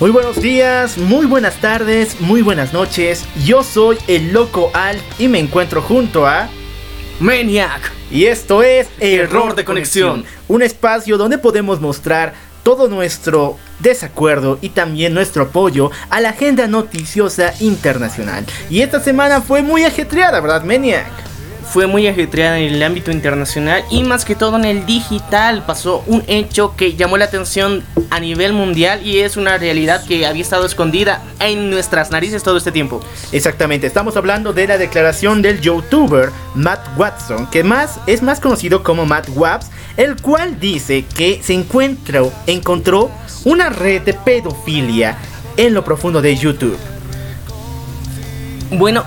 Muy buenos días, muy buenas tardes, muy buenas noches. Yo soy el Loco Al y me encuentro junto a Maniac. Y esto es Error de Conexión, un espacio donde podemos mostrar todo nuestro desacuerdo y también nuestro apoyo a la agenda noticiosa internacional. Y esta semana fue muy ajetreada, ¿verdad, Maniac? Fue muy ajetreada en el ámbito internacional y más que todo en el digital. Pasó un hecho que llamó la atención a nivel mundial y es una realidad que había estado escondida en nuestras narices todo este tiempo. Exactamente, estamos hablando de la declaración del youtuber Matt Watson, que más es más conocido como Matt Waps, el cual dice que se encuentró, encontró una red de pedofilia en lo profundo de YouTube. Bueno,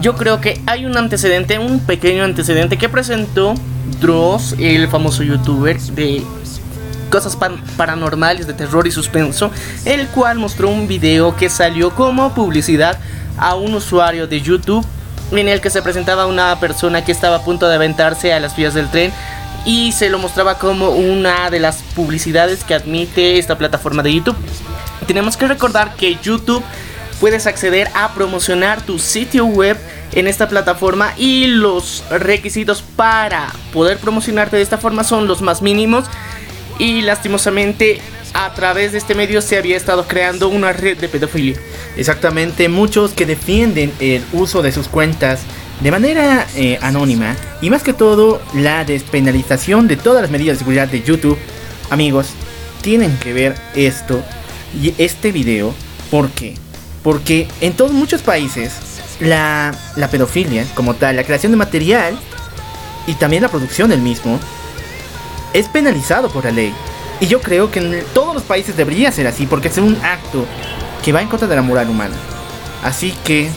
yo creo que hay un antecedente, un pequeño antecedente que presentó Dross, el famoso youtuber de cosas paranormales, de terror y suspenso, el cual mostró un video que salió como publicidad a un usuario de YouTube en el que se presentaba una persona que estaba a punto de aventarse a las vías del tren y se lo mostraba como una de las publicidades que admite esta plataforma de YouTube. Tenemos que recordar que YouTube puedes acceder a promocionar tu sitio web en esta plataforma y los requisitos para poder promocionarte de esta forma son los más mínimos y lastimosamente a través de este medio se había estado creando una red de pedofilia. Exactamente, muchos que defienden el uso de sus cuentas de manera eh, anónima y más que todo la despenalización de todas las medidas de seguridad de YouTube. Amigos, tienen que ver esto y este video porque porque en todos muchos países la, pedofilia como tal, la creación de material y también la producción del mismo es penalizado por la ley. Y yo creo que en todos los países debería ser así porque es un acto que va en contra de la moral humana. Así que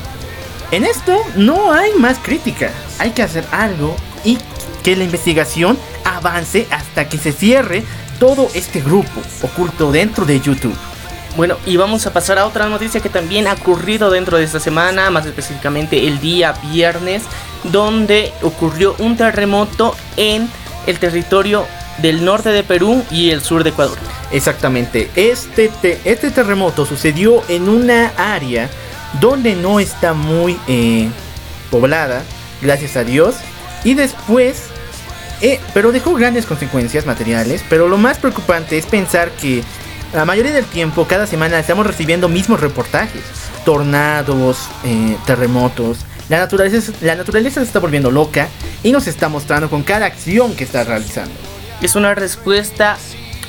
en esto no hay más crítica. Hay que hacer algo y que la investigación avance hasta que se cierre todo este grupo oculto dentro de YouTube. Bueno, y vamos a pasar a otra noticia que también ha ocurrido dentro de esta semana, más específicamente el día viernes, donde ocurrió un terremoto en el territorio del norte de Perú y el sur de Ecuador. Exactamente, este, este terremoto sucedió en una área donde no está muy eh, poblada, gracias a Dios, y después, eh, pero dejó grandes consecuencias materiales, pero lo más preocupante es pensar que la mayoría del tiempo, cada semana, estamos recibiendo mismos reportajes. Tornados, eh, terremotos. La naturaleza, la naturaleza se está volviendo loca y nos está mostrando con cada acción que está realizando. Es una respuesta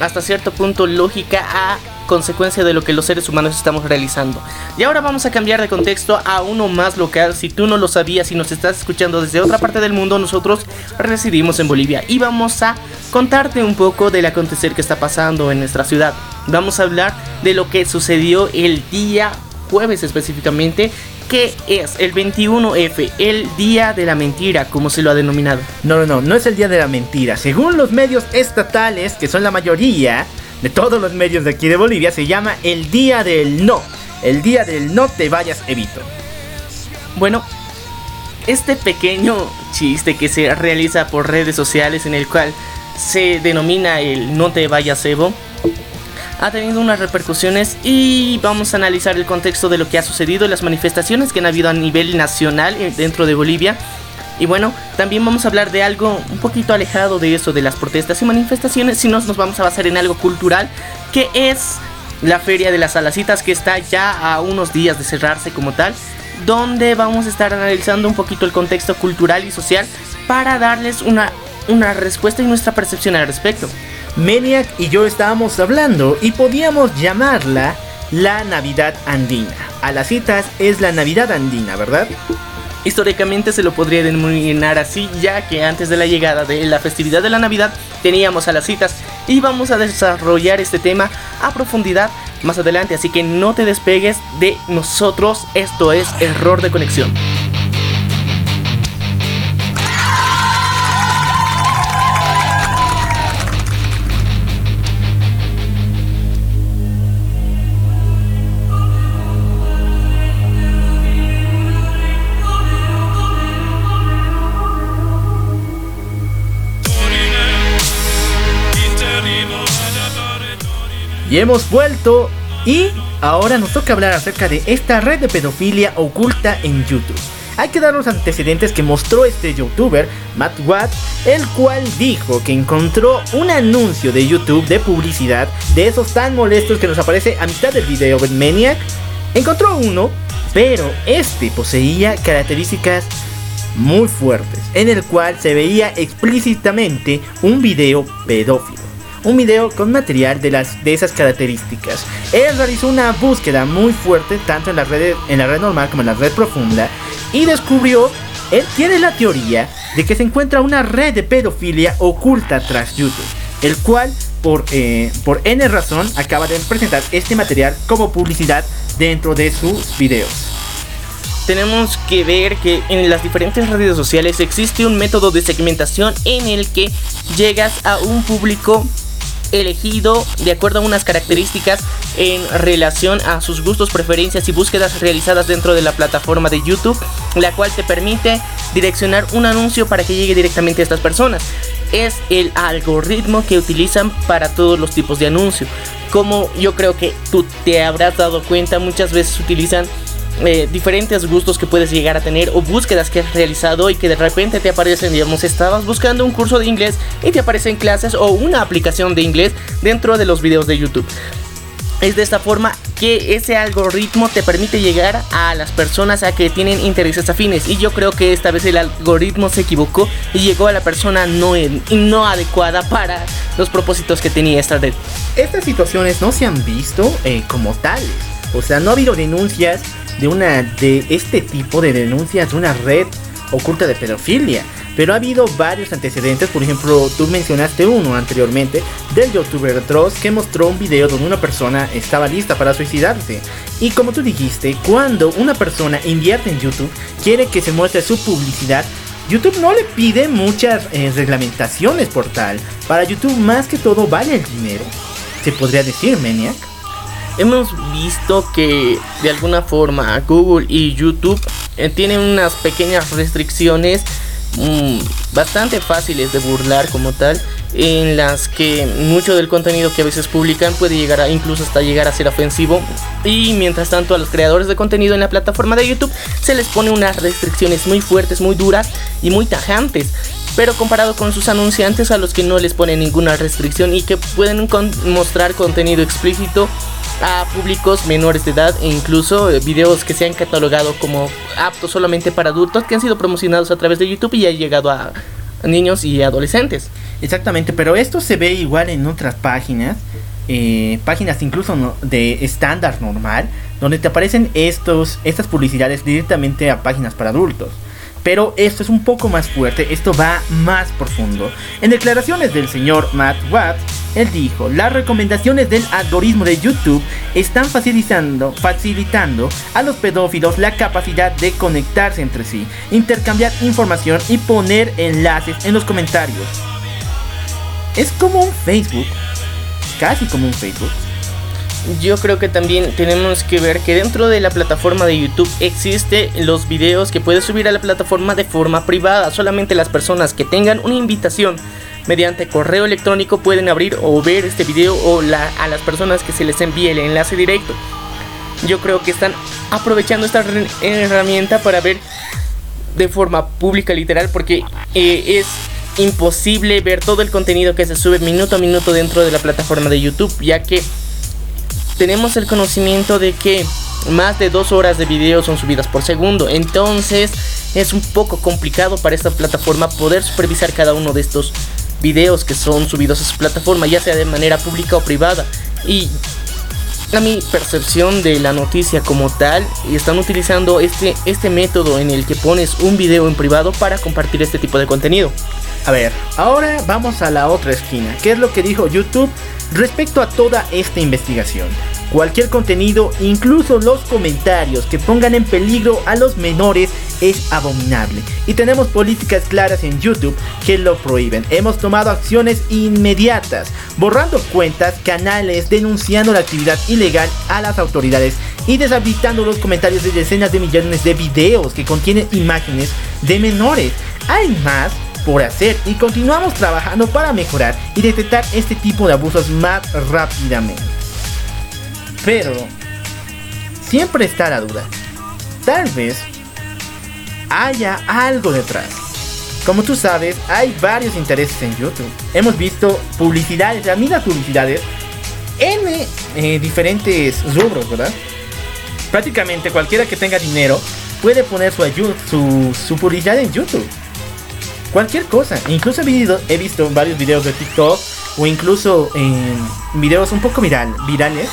hasta cierto punto lógica a consecuencia de lo que los seres humanos estamos realizando. Y ahora vamos a cambiar de contexto a uno más local. Si tú no lo sabías y nos estás escuchando desde otra parte del mundo, nosotros residimos en Bolivia y vamos a contarte un poco del acontecer que está pasando en nuestra ciudad. Vamos a hablar de lo que sucedió el día jueves específicamente que es el 21F, el Día de la Mentira, como se lo ha denominado. No, no, no, no es el Día de la Mentira. Según los medios estatales, que son la mayoría de todos los medios de aquí de Bolivia, se llama el Día del No. El Día del No te vayas, Evito. Bueno, este pequeño chiste que se realiza por redes sociales en el cual se denomina el No te vayas, Evo ha tenido unas repercusiones y vamos a analizar el contexto de lo que ha sucedido, las manifestaciones que han habido a nivel nacional eh, dentro de Bolivia. Y bueno, también vamos a hablar de algo un poquito alejado de eso, de las protestas y manifestaciones, sino nos vamos a basar en algo cultural, que es la Feria de las Alacitas, que está ya a unos días de cerrarse como tal, donde vamos a estar analizando un poquito el contexto cultural y social para darles una, una respuesta y nuestra percepción al respecto. Maniac y yo estábamos hablando y podíamos llamarla la Navidad Andina. A las citas es la Navidad Andina, ¿verdad? Históricamente se lo podría denominar así, ya que antes de la llegada de la festividad de la Navidad teníamos a las citas y vamos a desarrollar este tema a profundidad más adelante, así que no te despegues de nosotros, esto es error de conexión. Y hemos vuelto y ahora nos toca hablar acerca de esta red de pedofilia oculta en YouTube. Hay que dar los antecedentes que mostró este youtuber, Matt Watt, el cual dijo que encontró un anuncio de YouTube de publicidad de esos tan molestos que nos aparece a mitad del video en Maniac. Encontró uno, pero este poseía características muy fuertes, en el cual se veía explícitamente un video pedófilo un video con material de, las, de esas características. Él realizó una búsqueda muy fuerte tanto en la, red, en la red normal como en la red profunda y descubrió, él tiene la teoría de que se encuentra una red de pedofilia oculta tras YouTube, el cual por, eh, por N razón acaba de presentar este material como publicidad dentro de sus videos tenemos que ver que en las diferentes redes sociales existe un método de segmentación en el que llegas a un público elegido de acuerdo a unas características en relación a sus gustos, preferencias y búsquedas realizadas dentro de la plataforma de YouTube, la cual te permite direccionar un anuncio para que llegue directamente a estas personas. Es el algoritmo que utilizan para todos los tipos de anuncio. Como yo creo que tú te habrás dado cuenta, muchas veces utilizan eh, diferentes gustos que puedes llegar a tener o búsquedas que has realizado y que de repente te aparecen, digamos, estabas buscando un curso de inglés y te aparecen clases o una aplicación de inglés dentro de los videos de YouTube. Es de esta forma que ese algoritmo te permite llegar a las personas a que tienen intereses afines. Y yo creo que esta vez el algoritmo se equivocó y llegó a la persona no, no adecuada para los propósitos que tenía esta red. Estas situaciones no se han visto eh, como tales. O sea, no ha habido denuncias de una de este tipo de denuncias de una red oculta de pedofilia. Pero ha habido varios antecedentes, por ejemplo, tú mencionaste uno anteriormente del youtuber Dross que mostró un video donde una persona estaba lista para suicidarse. Y como tú dijiste, cuando una persona invierte en YouTube, quiere que se muestre su publicidad, YouTube no le pide muchas eh, reglamentaciones por tal. Para YouTube más que todo vale el dinero. Se podría decir, Maniac hemos visto que de alguna forma Google y YouTube eh, tienen unas pequeñas restricciones mm, bastante fáciles de burlar como tal en las que mucho del contenido que a veces publican puede llegar a incluso hasta llegar a ser ofensivo. Y mientras tanto a los creadores de contenido en la plataforma de YouTube se les pone unas restricciones muy fuertes, muy duras y muy tajantes. Pero comparado con sus anunciantes a los que no les ponen ninguna restricción y que pueden mostrar contenido explícito a públicos menores de edad e incluso eh, videos que se han catalogado como aptos solamente para adultos que han sido promocionados a través de YouTube y han llegado a niños y adolescentes. Exactamente, pero esto se ve igual en otras páginas, eh, páginas incluso de estándar normal, donde te aparecen estos, estas publicidades directamente a páginas para adultos. Pero esto es un poco más fuerte, esto va más profundo. En declaraciones del señor Matt Watts, él dijo, las recomendaciones del algoritmo de YouTube están facilitando, facilitando a los pedófilos la capacidad de conectarse entre sí, intercambiar información y poner enlaces en los comentarios. Es como un Facebook, casi como un Facebook, yo creo que también tenemos que ver que dentro de la plataforma de YouTube existe los videos que puedes subir a la plataforma de forma privada. Solamente las personas que tengan una invitación mediante correo electrónico pueden abrir o ver este video o a las personas que se les envíe el enlace directo. Yo creo que están aprovechando esta herramienta para ver de forma pública literal porque eh, es imposible ver todo el contenido que se sube minuto a minuto dentro de la plataforma de YouTube ya que tenemos el conocimiento de que más de dos horas de video son subidas por segundo. Entonces es un poco complicado para esta plataforma poder supervisar cada uno de estos videos que son subidos a su plataforma, ya sea de manera pública o privada. Y a mi percepción de la noticia como tal, están utilizando este, este método en el que pones un video en privado para compartir este tipo de contenido. A ver, ahora vamos a la otra esquina. ¿Qué es lo que dijo YouTube respecto a toda esta investigación? Cualquier contenido, incluso los comentarios que pongan en peligro a los menores es abominable. Y tenemos políticas claras en YouTube que lo prohíben. Hemos tomado acciones inmediatas, borrando cuentas, canales, denunciando la actividad ilegal a las autoridades y deshabilitando los comentarios de decenas de millones de videos que contienen imágenes de menores. Hay más por hacer y continuamos trabajando para mejorar y detectar este tipo de abusos más rápidamente. Pero siempre está la duda. Tal vez haya algo detrás. Como tú sabes, hay varios intereses en YouTube. Hemos visto publicidades, las mismas publicidades, en eh, diferentes rubros, ¿verdad? Prácticamente cualquiera que tenga dinero puede poner su, su, su publicidad en YouTube. Cualquier cosa. Incluso he visto varios videos de TikTok o incluso en videos un poco viral, virales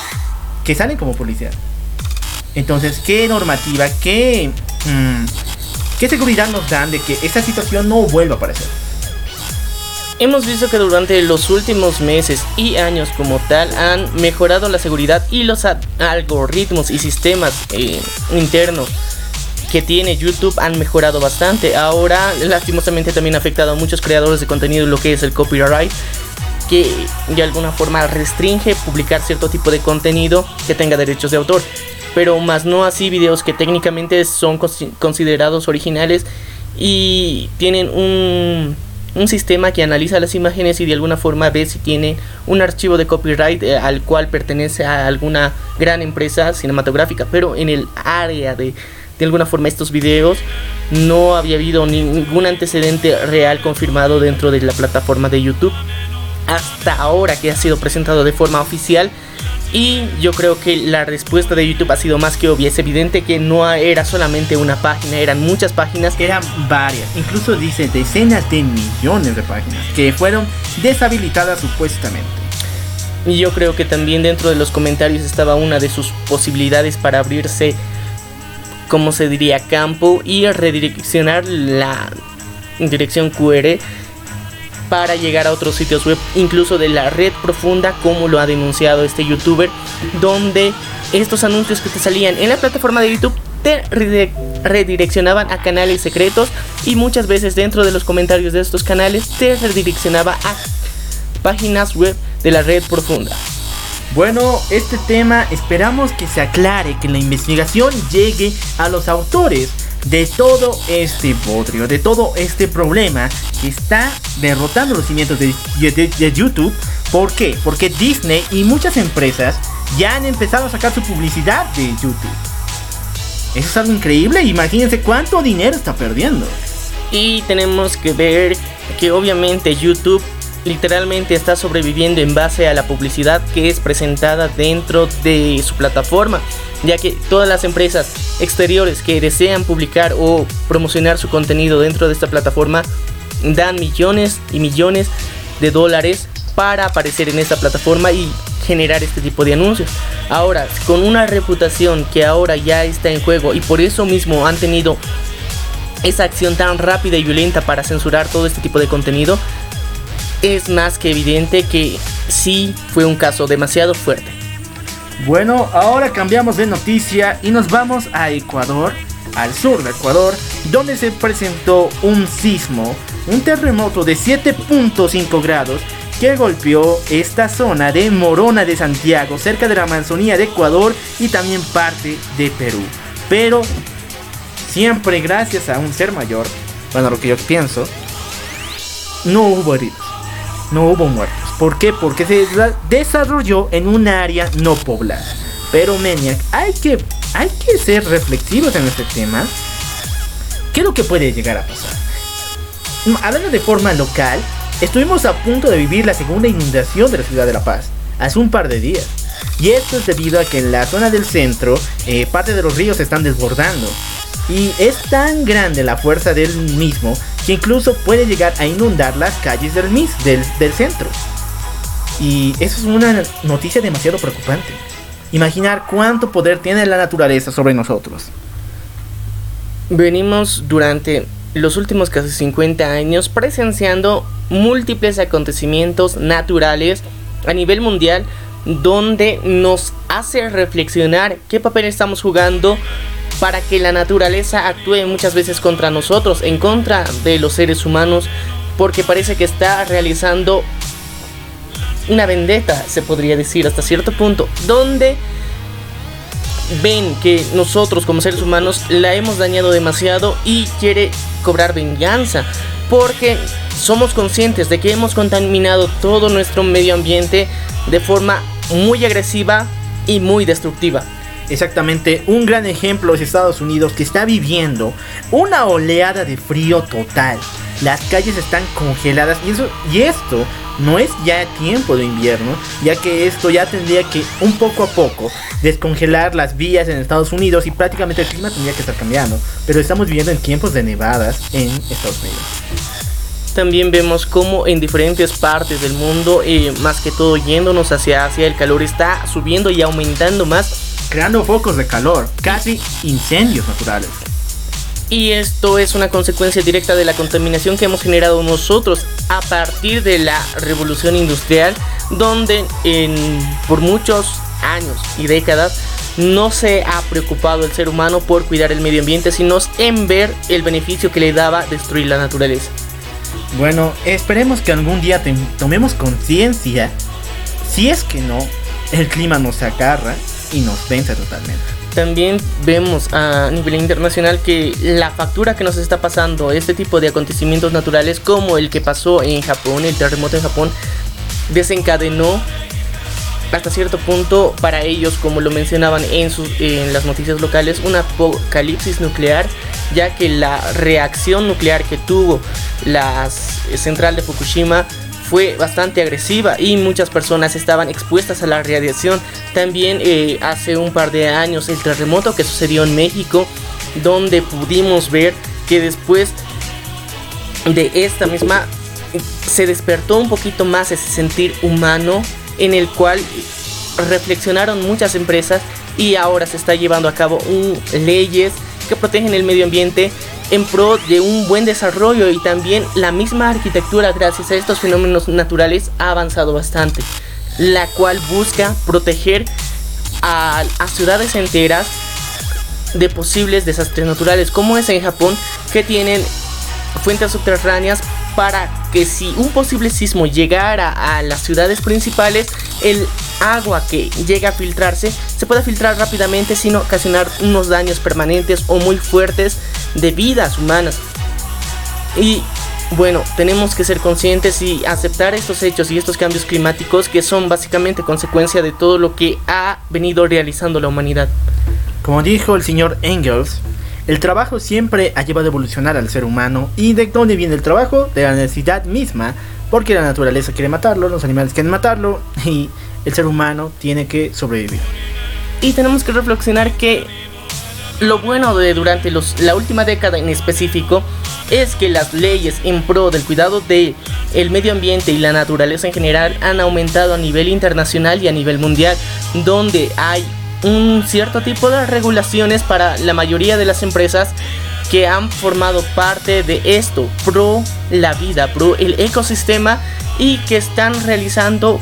que salen como publicidad. Entonces, ¿qué normativa, qué, mm, qué seguridad nos dan de que esta situación no vuelva a aparecer? Hemos visto que durante los últimos meses y años como tal han mejorado la seguridad y los algoritmos y sistemas eh, internos que tiene YouTube han mejorado bastante. Ahora, lastimosamente, también ha afectado a muchos creadores de contenido lo que es el copyright, que de alguna forma restringe publicar cierto tipo de contenido que tenga derechos de autor. Pero más no así videos que técnicamente son considerados originales y tienen un, un sistema que analiza las imágenes y de alguna forma ve si tiene un archivo de copyright eh, al cual pertenece a alguna gran empresa cinematográfica. Pero en el área de de alguna forma estos videos, no había habido ningún antecedente real confirmado dentro de la plataforma de YouTube hasta ahora que ha sido presentado de forma oficial. Y yo creo que la respuesta de YouTube ha sido más que obvia. Es evidente que no era solamente una página, eran muchas páginas. Eran varias, incluso dice decenas de millones de páginas que fueron deshabilitadas supuestamente. Y yo creo que también dentro de los comentarios estaba una de sus posibilidades para abrirse como se diría, campo y redireccionar la dirección QR para llegar a otros sitios web, incluso de la red profunda, como lo ha denunciado este youtuber, donde estos anuncios que te salían en la plataforma de YouTube te redireccionaban a canales secretos y muchas veces dentro de los comentarios de estos canales te redireccionaba a páginas web de la red profunda. Bueno, este tema esperamos que se aclare, que la investigación llegue a los autores de todo este bodrio, de todo este problema que está derrotando los cimientos de, YouTube. ¿Por qué? Porque Disney y muchas empresas ya han empezado a sacar su publicidad de YouTube. Eso es algo increíble, imagínense cuánto dinero está perdiendo. Y tenemos que ver que obviamente YouTube literalmente está sobreviviendo en base a la publicidad que es presentada dentro de su plataforma, ya que todas las empresas exteriores que desean publicar o promocionar su contenido dentro de esta plataforma dan millones y millones de dólares para aparecer en esta plataforma y generar este tipo de anuncios. Ahora, con una reputación que ahora ya está en juego y por eso mismo han tenido esa acción tan rápida y violenta para censurar todo este tipo de contenido, es más que evidente que sí fue un caso demasiado fuerte. Bueno, ahora cambiamos de noticia y nos vamos a Ecuador, al sur de Ecuador, donde se presentó un sismo, un terremoto de 7.5 grados que golpeó esta zona de Morona de Santiago, cerca de la Amazonía de Ecuador y también parte de Perú. Pero siempre gracias a un ser mayor, bueno, lo que yo pienso, no hubo heridos no hubo muertos. ¿Por qué? Porque se desarrolló en un área no poblada. Pero Maniac, hay que, hay que ser reflexivos en este tema. ¿Qué es lo que puede llegar a pasar? Hablando de forma local, estuvimos a punto de vivir la segunda inundación de la ciudad de La Paz, hace un par de días. Y esto es debido a que en la zona del centro, eh, parte de los ríos están desbordando. Y es tan grande la fuerza del mismo que incluso puede llegar a inundar las calles del MIS, del, del centro. Y eso es una noticia demasiado preocupante. Imaginar cuánto poder tiene la naturaleza sobre nosotros. Venimos durante los últimos casi 50 años presenciando múltiples acontecimientos naturales a nivel mundial donde nos hace reflexionar qué papel estamos jugando para que la naturaleza actúe muchas veces contra nosotros, en contra de los seres humanos, porque parece que está realizando una vendetta, se podría decir, hasta cierto punto, donde ven que nosotros como seres humanos la hemos dañado demasiado y quiere cobrar venganza, porque somos conscientes de que hemos contaminado todo nuestro medio ambiente de forma muy agresiva y muy destructiva. Exactamente, un gran ejemplo es Estados Unidos que está viviendo una oleada de frío total. Las calles están congeladas y, eso, y esto no es ya tiempo de invierno, ya que esto ya tendría que un poco a poco descongelar las vías en Estados Unidos y prácticamente el clima tendría que estar cambiando. Pero estamos viviendo en tiempos de nevadas en Estados Unidos. También vemos como en diferentes partes del mundo, eh, más que todo yéndonos hacia Asia, el calor está subiendo y aumentando más creando focos de calor, casi incendios naturales. Y esto es una consecuencia directa de la contaminación que hemos generado nosotros a partir de la revolución industrial, donde por muchos años y décadas no se ha preocupado el ser humano por cuidar el medio ambiente, sino en ver el beneficio que le daba destruir la naturaleza. Bueno, esperemos que algún día tomemos conciencia, si es que no, el clima nos agarra y nos vence totalmente. También vemos a nivel internacional que la factura que nos está pasando este tipo de acontecimientos naturales como el que pasó en Japón, el terremoto en Japón, desencadenó hasta cierto punto para ellos, como lo mencionaban en, sus, en las noticias locales, un apocalipsis nuclear, ya que la reacción nuclear que tuvo la central de Fukushima fue bastante agresiva y muchas personas estaban expuestas a la radiación. También eh, hace un par de años el terremoto que sucedió en México, donde pudimos ver que después de esta misma se despertó un poquito más ese sentir humano en el cual reflexionaron muchas empresas y ahora se está llevando a cabo leyes que protegen el medio ambiente en pro de un buen desarrollo y también la misma arquitectura gracias a estos fenómenos naturales ha avanzado bastante, la cual busca proteger a, ciudades enteras de posibles desastres naturales, como es en Japón, que tienen fuentes subterráneas para que si un posible sismo llegara a las ciudades principales, el agua que llega a filtrarse se pueda filtrar rápidamente sin ocasionar unos daños permanentes o muy fuertes de vidas humanas. Y bueno, tenemos que ser conscientes y aceptar estos hechos y estos cambios climáticos que son básicamente consecuencia de todo lo que ha venido realizando la humanidad. Como dijo el señor Engels, el trabajo siempre ha llevado a evolucionar al ser humano. ¿Y de dónde viene el trabajo? De la necesidad misma, porque la naturaleza quiere matarlo, los animales quieren matarlo y el ser humano tiene que sobrevivir. Y tenemos que reflexionar que lo bueno de durante los, la última década en específico es que las leyes en pro del cuidado del el medio ambiente y la naturaleza en general han aumentado a nivel internacional y a nivel mundial, donde hay un cierto tipo de regulaciones para la mayoría de las empresas que han formado parte de esto, pro la vida, pro el ecosistema y que están realizando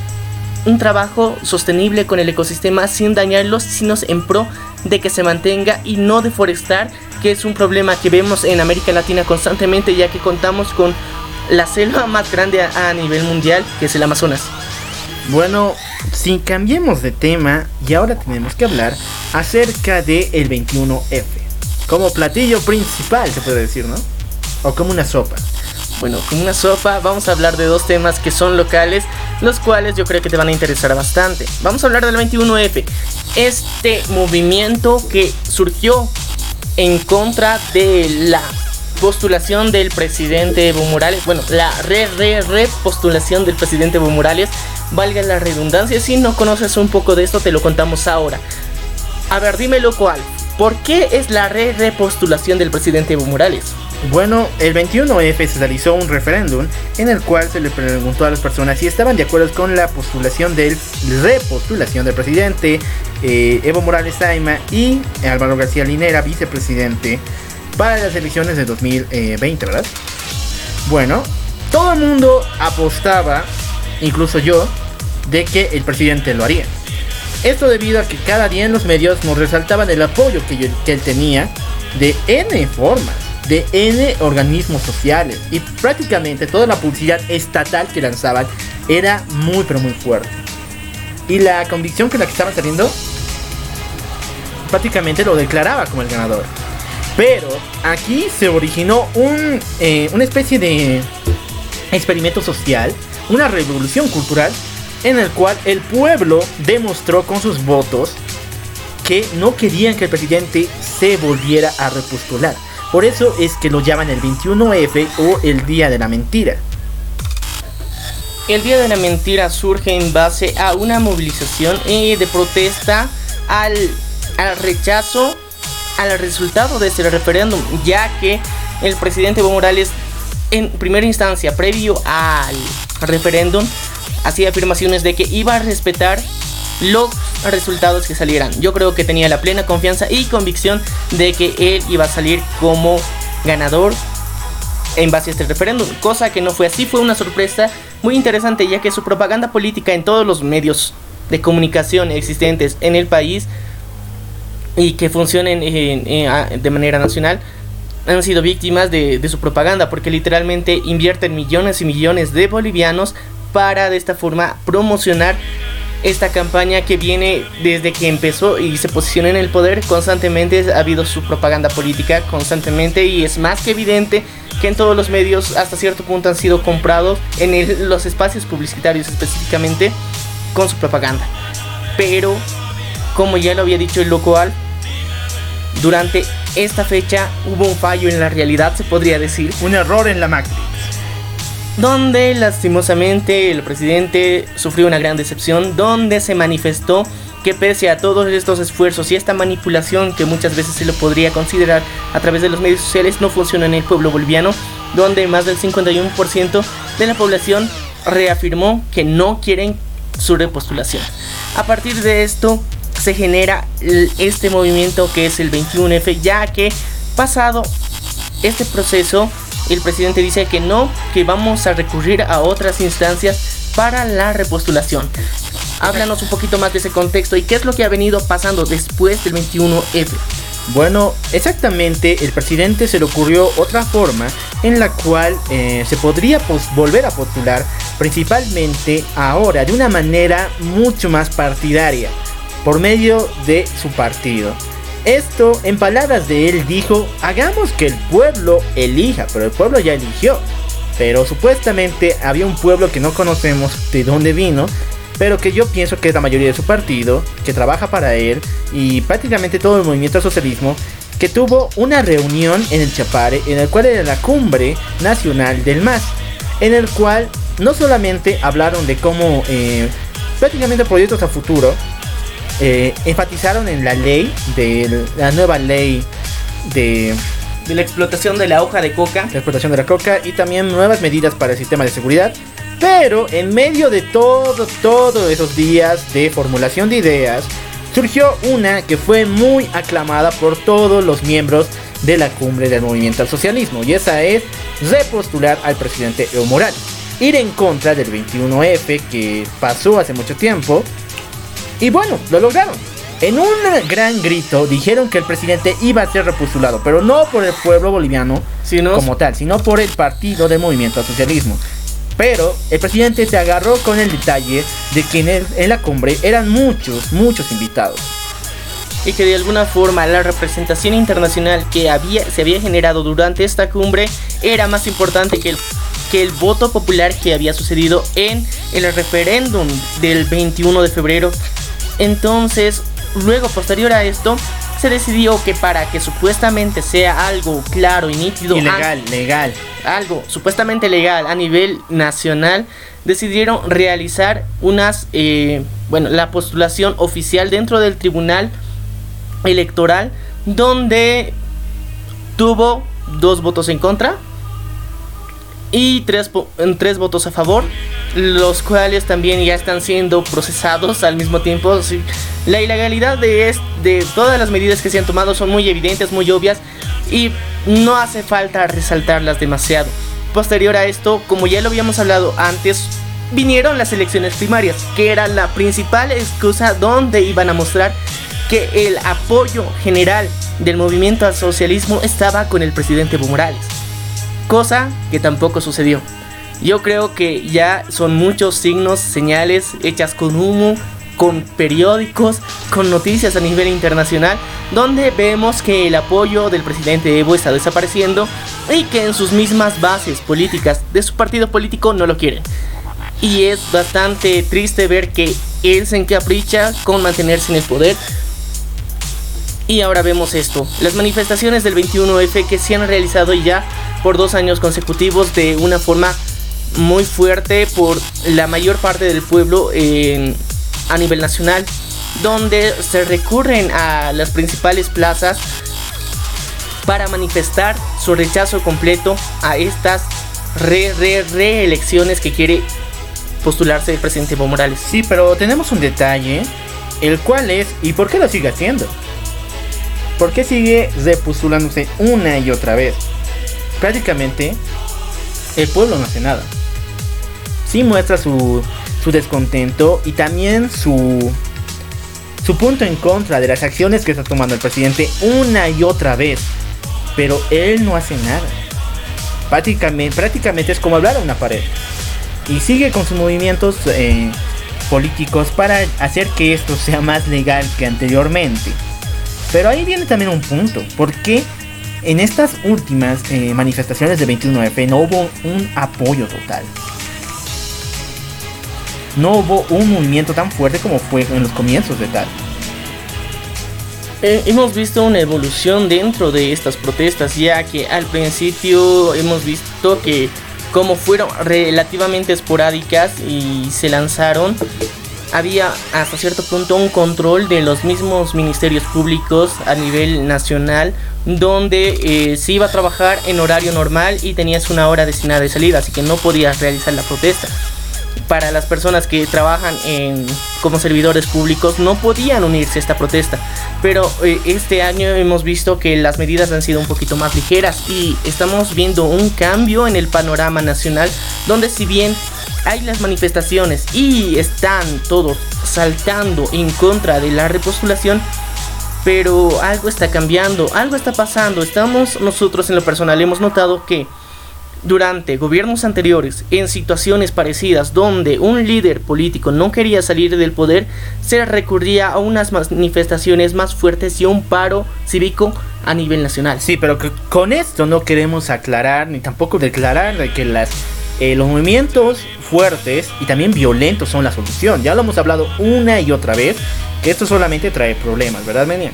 un trabajo sostenible con el ecosistema sin dañarlos, sino en pro de que se mantenga y no deforestar, que es un problema que vemos en América Latina constantemente, ya que contamos con la selva más grande a, nivel mundial, que es el Amazonas. Bueno, si cambiemos de tema y ahora tenemos que hablar acerca del el 21F, como platillo principal se puede decir, ¿no? O como una sopa. Bueno, como una sopa vamos a hablar de dos temas que son locales, los cuales yo creo que te van a interesar bastante. Vamos a hablar del 21F, este movimiento que surgió en contra de la postulación del presidente Evo Morales, bueno, la re, re, re postulación del presidente Evo Morales, valga la redundancia, si no conoces un poco de esto te lo contamos ahora. A ver, dímelo cuál. ¿Por qué es la re repostulación del presidente Evo Morales? Bueno, el 21F se realizó un referéndum en el cual se le preguntó a las personas si estaban de acuerdo con la postulación del repostulación del presidente eh, Evo Morales Saima y Álvaro García Linera, vicepresidente, para las elecciones de 2020, ¿verdad? Bueno, todo el mundo apostaba, incluso yo, de que el presidente lo haría. Esto debido a que cada día en los medios nos resaltaban el apoyo que, que él tenía de N formas de N organismos sociales y prácticamente toda la publicidad estatal que lanzaban era muy pero muy fuerte. Y la convicción que la que estaba saliendo prácticamente lo declaraba como el ganador. Pero aquí se originó un, eh, una especie de experimento social, una revolución cultural en el cual el pueblo demostró con sus votos que no querían que el presidente se volviera a repostular. Por eso es que lo llaman el 21F o el Día de la Mentira. El Día de la Mentira surge en base a una movilización eh, de protesta al, al rechazo al resultado de este referéndum, ya que el presidente Evo Morales en primera instancia, previo al referéndum, hacía afirmaciones de que iba a respetar los resultados que salieran. Yo creo que tenía la plena confianza y convicción de que él iba a salir como ganador en base a este referéndum, cosa que no fue así, fue una sorpresa muy interesante ya que su propaganda política en todos los medios de comunicación existentes en el país y que funcionen de manera nacional han sido víctimas de, de, su propaganda porque literalmente invierten millones y millones de bolivianos para de esta forma promocionar esta campaña que viene desde que empezó y se posiciona en el poder. Constantemente ha habido su propaganda política constantemente y es más que evidente que en todos los medios hasta cierto punto han sido comprados en los espacios publicitarios específicamente con su propaganda. Pero como ya lo había dicho el local durante esta fecha hubo un fallo en la realidad se podría decir. Un error en la máquina donde lastimosamente el presidente sufrió una gran decepción, donde se manifestó que pese a todos estos esfuerzos y esta manipulación que muchas veces se lo podría considerar a través de los medios sociales no funciona en el pueblo boliviano, donde más del 51% de la población reafirmó que no quieren su repostulación. A partir de esto se genera este movimiento que es el 21F, ya que pasado este proceso el presidente dice que no, que vamos a recurrir a otras instancias para la repostulación. Háblanos un poquito más de ese contexto y qué es lo que ha venido pasando después del 21F. Bueno, exactamente, el presidente se le ocurrió otra forma en la cual eh, se podría volver a postular, principalmente ahora de una manera mucho más partidaria, por medio de su partido. Esto, en palabras de él, dijo, hagamos que el pueblo elija, pero el pueblo ya eligió. Pero supuestamente había un pueblo que no conocemos de dónde vino, pero que yo pienso que es la mayoría de su partido, que trabaja para él, y prácticamente todo el movimiento socialismo, que tuvo una reunión en el Chapare, en el cual era la cumbre nacional del MAS, en el cual no solamente hablaron de cómo eh, prácticamente proyectos a futuro, eh, enfatizaron en la ley, de la nueva ley de, de la explotación de la hoja de coca. La explotación de la coca y también nuevas medidas para el sistema de seguridad. Pero en medio de todos, todos esos días de formulación de ideas, surgió una que fue muy aclamada por todos los miembros de la cumbre del movimiento al socialismo. Y esa es repostular al presidente Evo Morales. Ir en contra del 21F que pasó hace mucho tiempo y bueno, lo lograron. En un gran grito dijeron que el presidente iba a ser repostulado, pero no por el pueblo boliviano sino como tal, sino por el partido del movimiento al socialismo. Pero el presidente se agarró con el detalle de que en, la cumbre eran muchos, muchos invitados. Y que de alguna forma la representación internacional que había, se había generado durante esta cumbre era más importante que el, que el voto popular que había sucedido en el referéndum del 21 de febrero entonces, luego, posterior a esto, se decidió que para que supuestamente sea algo claro y nítido, legal, legal, algo supuestamente legal a nivel nacional, decidieron realizar unas, eh, bueno, la postulación oficial dentro del tribunal electoral, donde tuvo dos votos en contra y tres, tres votos a favor, los cuales también ya están siendo procesados al mismo tiempo. La ilegalidad de, de todas las medidas que se han tomado son muy evidentes, muy obvias y no hace falta resaltarlas demasiado. Posterior a esto, como ya lo habíamos hablado antes, vinieron las elecciones primarias, que era la principal excusa donde iban a mostrar que el apoyo general del movimiento al socialismo estaba con el presidente Evo Morales, cosa que tampoco sucedió. Yo creo que ya son muchos signos, señales hechas con humo, con periódicos, con noticias a nivel internacional, donde vemos que el apoyo del presidente Evo está desapareciendo y que en sus mismas bases políticas de su partido político no lo quieren. Y es bastante triste ver que él se encapricha con mantenerse en el poder. Y ahora vemos esto, las manifestaciones del 21F que se han realizado ya por dos años consecutivos de una forma muy fuerte por la mayor parte del pueblo a nivel nacional, donde se recurren a las principales plazas para manifestar su rechazo completo a estas re, re, reelecciones que quiere postularse el presidente Evo Morales. Sí, pero tenemos un detalle, el cual es, ¿y por qué lo sigue haciendo? ¿Por qué sigue repostulándose una y otra vez? Prácticamente, el pueblo no hace nada. Sí muestra su, su descontento y también su, su punto en contra de las acciones que está tomando el presidente una y otra vez. Pero él no hace nada. Prácticamente, prácticamente es como hablar a una pared y sigue con sus movimientos eh, políticos para hacer que esto sea más legal que anteriormente. Pero ahí viene también un punto, porque en estas últimas eh, manifestaciones de 21F no hubo un apoyo total. No hubo un movimiento tan fuerte como fue en los comienzos de tal. Eh, hemos visto una evolución dentro de estas protestas, ya que al principio hemos visto que como fueron relativamente esporádicas y se lanzaron, había hasta cierto punto un control de los mismos ministerios públicos a nivel nacional donde eh, se iba a trabajar en horario normal y tenías una hora destinada de salida, así que no podías realizar la protesta para las personas que trabajan en, como servidores públicos no podían unirse a esta protesta. Pero eh, este año hemos visto que las medidas han sido un poquito más ligeras y estamos viendo un cambio en el panorama nacional donde si bien hay las manifestaciones y están todos saltando en contra de la repostulación, pero algo está cambiando, algo está pasando. Estamos nosotros en lo personal hemos notado que durante gobiernos anteriores, en situaciones parecidas donde un líder político no quería salir del poder, se recurría a unas manifestaciones más fuertes y a un paro cívico a nivel nacional. Sí, pero con esto no queremos aclarar ni tampoco declarar de que las, eh, los movimientos fuertes y también violentos son la solución. Ya lo hemos hablado una y otra vez, esto solamente trae problemas, ¿verdad, Maniac?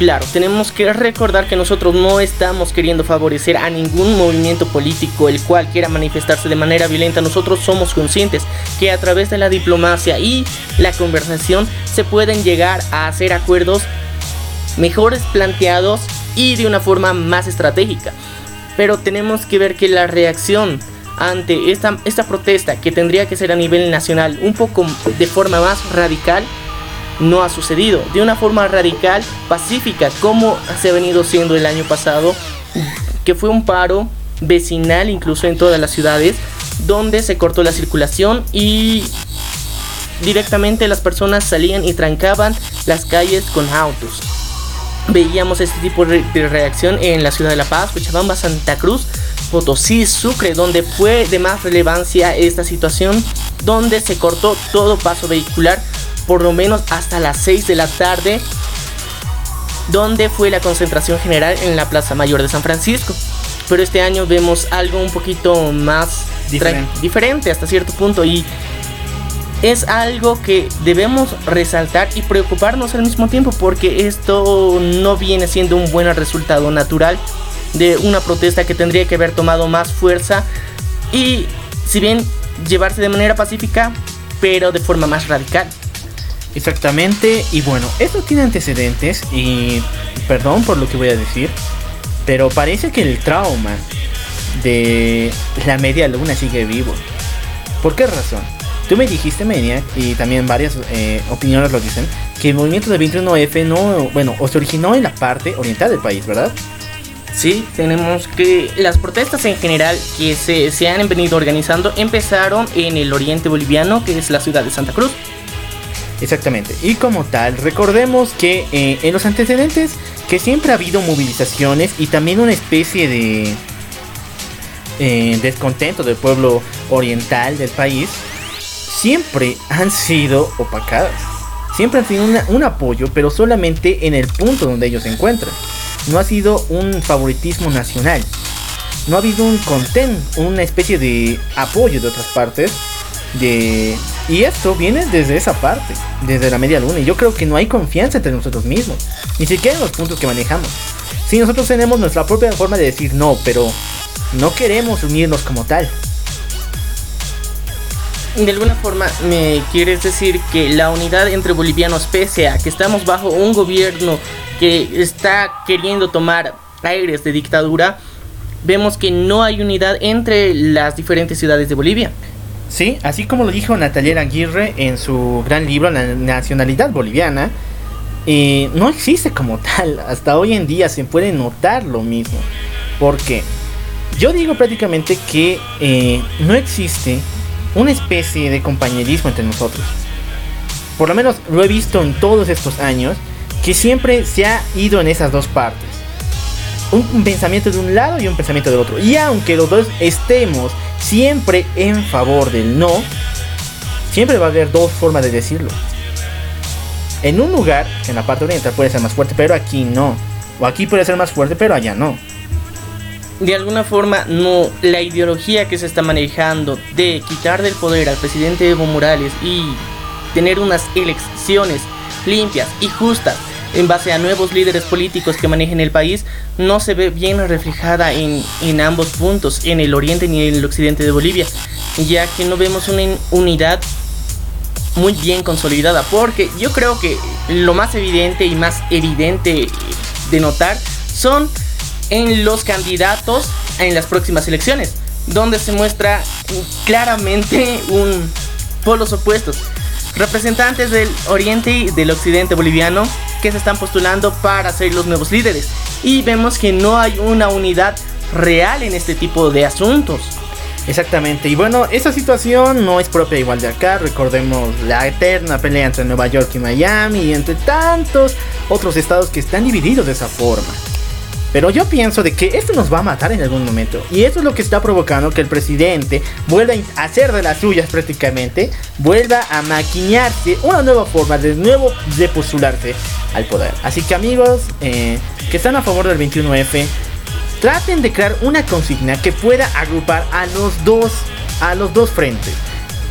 Claro, tenemos que recordar que nosotros no estamos queriendo favorecer a ningún movimiento político el cual quiera manifestarse de manera violenta. Nosotros somos conscientes que a través de la diplomacia y la conversación se pueden llegar a hacer acuerdos mejores planteados y de una forma más estratégica. Pero tenemos que ver que la reacción ante esta, esta protesta que tendría que ser a nivel nacional un poco de forma más radical no ha sucedido. De una forma radical, pacífica, como se ha venido siendo el año pasado, que fue un paro vecinal incluso en todas las ciudades, donde se cortó la circulación y directamente las personas salían y trancaban las calles con autos. Veíamos este tipo de reacción en la ciudad de La Paz, Cochabamba, Santa Cruz, Potosí, Sucre, donde fue de más relevancia esta situación, donde se cortó todo paso vehicular por lo menos hasta las 6 de la tarde, donde fue la concentración general en la Plaza Mayor de San Francisco. Pero este año vemos algo un poquito más diferente, hasta cierto punto y es algo que debemos resaltar y preocuparnos al mismo tiempo porque esto no viene siendo un buen resultado natural de una protesta que tendría que haber tomado más fuerza y si bien llevarse de manera pacífica pero de forma más radical. Exactamente, y bueno, esto tiene antecedentes y perdón por lo que voy a decir, Pero parece que el trauma de la media luna sigue vivo. ¿Por qué razón? Tú me dijiste, Media, y también varias eh, opiniones lo dicen, que el movimiento de 21F no, bueno, o se originó en la parte oriental del país, ¿verdad? Sí, tenemos que las protestas en general que se, se han venido organizando empezaron en el oriente boliviano, que es la ciudad de Santa Cruz. Exactamente. Y como tal, recordemos que eh, en los antecedentes que siempre ha habido movilizaciones y también una especie de eh, descontento del pueblo oriental del país, siempre han sido opacadas. Siempre han sido un apoyo, pero solamente en el punto donde ellos se encuentran. No ha sido un favoritismo nacional. No ha habido un content, una especie de apoyo de otras partes de y esto viene desde esa parte, desde la media luna. Y yo creo que no hay confianza entre nosotros mismos, ni siquiera en los puntos que manejamos. Si nosotros tenemos nuestra propia forma de decir no, pero no queremos unirnos como tal. De alguna forma me quieres decir que la unidad entre bolivianos, pese a que estamos bajo un gobierno que está queriendo tomar aires de dictadura, vemos que no hay unidad entre las diferentes ciudades de Bolivia. Sí, así como lo dijo Natalia Aguirre en su gran libro La nacionalidad boliviana, eh, no existe como tal. Hasta hoy en día se puede notar lo mismo. Porque yo digo prácticamente que eh, no existe una especie de compañerismo entre nosotros. Por lo menos lo he visto en todos estos años que siempre se ha ido en esas dos partes. un pensamiento de un lado y un pensamiento del otro. Y aunque los dos estemos siempre en favor del no, siempre va a haber dos formas de decirlo. En un lugar, en la parte oriental puede ser más fuerte, pero aquí no. O aquí puede ser más fuerte, pero allá no. De alguna forma, no, la ideología que se está manejando de quitar del poder al presidente Evo Morales y tener unas elecciones limpias y justas en base a nuevos líderes políticos que manejen el país, no se ve bien reflejada en, ambos puntos, en el oriente ni en el occidente de Bolivia, ya que no vemos una unidad muy bien consolidada, porque yo creo que lo más evidente y más evidente de notar son en los candidatos en las próximas elecciones, donde se muestra claramente un polos opuestos. Representantes del oriente y del occidente boliviano que se están postulando para ser los nuevos líderes. Y vemos que no hay una unidad real en este tipo de asuntos. Exactamente, y bueno, esa situación no es propia igual de acá, recordemos la eterna pelea entre Nueva York y Miami y entre tantos otros estados que están divididos de esa forma. Pero yo pienso de que esto nos va a matar en algún momento. Y eso es lo que está provocando que el presidente vuelva a hacer de las suyas prácticamente. Vuelva a maquiñarse una nueva forma de nuevo de postularse al poder. Así que amigos eh, que están a favor del 21F, traten de crear una consigna que pueda agrupar a los dos, a los dos frentes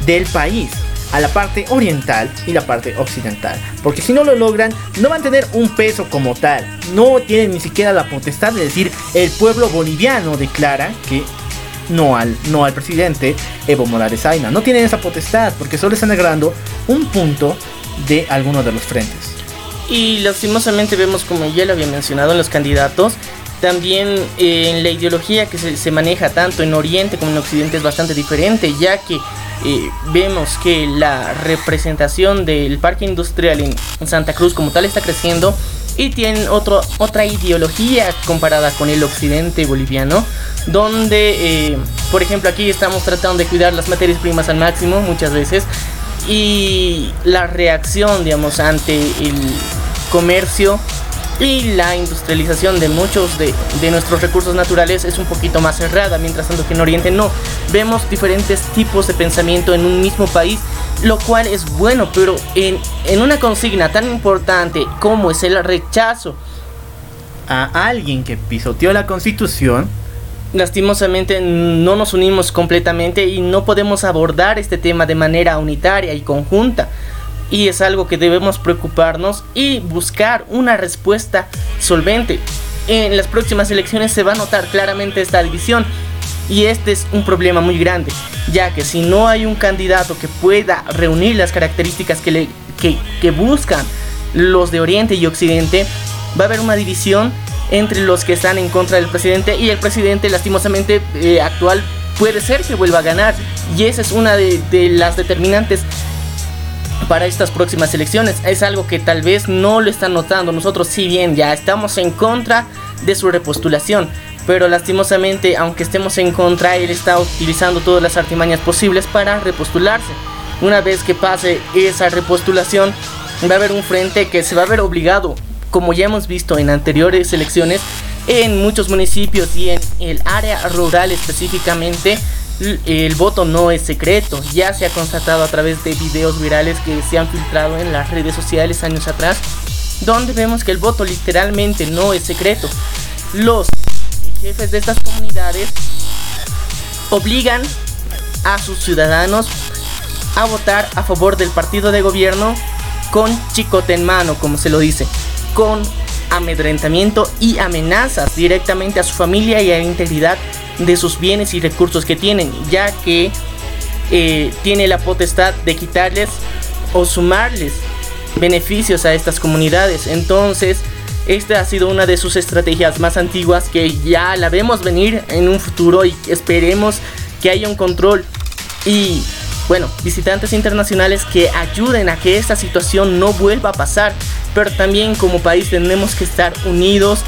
del país a la parte oriental y la parte occidental. Porque si no lo logran, no van a tener un peso como tal. No tienen ni siquiera la potestad de decir el pueblo boliviano declara que no al, no al presidente Evo Morales Aina. No tienen esa potestad porque solo están agarrando un punto de alguno de los frentes. Y lastimosamente vemos, como ya lo había mencionado, en los candidatos, también eh, la ideología que se, se, maneja tanto en Oriente como en Occidente es bastante diferente, ya que vemos que la representación del parque industrial en Santa Cruz como tal está creciendo y tienen otro, otra ideología comparada con el occidente boliviano, donde, eh, por ejemplo, aquí estamos tratando de cuidar las materias primas al máximo muchas veces y la reacción, digamos, ante el comercio y la industrialización de muchos de, nuestros recursos naturales es un poquito más cerrada, mientras tanto que en Oriente no. Vemos diferentes tipos de pensamiento en un mismo país, lo cual es bueno, pero en, en una consigna tan importante como es el rechazo a alguien que pisoteó la constitución, lastimosamente no nos unimos completamente y no podemos abordar este tema de manera unitaria y conjunta y es algo que debemos preocuparnos y buscar una respuesta solvente. En las próximas elecciones se va a notar claramente esta división y este es un problema muy grande, ya que si no hay un candidato que pueda reunir las características que, le, que, buscan los de Oriente y Occidente, va a haber una división entre los que están en contra del presidente y el presidente lastimosamente eh, actual puede ser que vuelva a ganar y esa es una de, de las determinantes para estas próximas elecciones. Es algo que tal vez no lo están notando. Nosotros si bien ya estamos en contra de su repostulación, pero lastimosamente, aunque estemos en contra, él está utilizando todas las artimañas posibles para repostularse. Una vez que pase esa repostulación, va a haber un frente que se va a ver obligado, como ya hemos visto en anteriores elecciones, en muchos municipios y en el área rural específicamente, el voto no es secreto. Ya se ha constatado a través de videos virales que se han filtrado en las redes sociales años atrás, donde vemos que el voto literalmente no es secreto. Los jefes de estas comunidades obligan a sus ciudadanos a votar a favor del partido de gobierno con chicote en mano, como se lo dice, con amedrentamiento y amenazas directamente a su familia y a la integridad de sus bienes y recursos que tienen, ya que eh, tiene la potestad de quitarles o sumarles beneficios a estas comunidades. Entonces, esta ha sido una de sus estrategias más antiguas que ya la vemos venir en un futuro y esperemos que haya un control y bueno, visitantes internacionales que ayuden a que esta situación no vuelva a pasar, pero también como país tenemos que estar unidos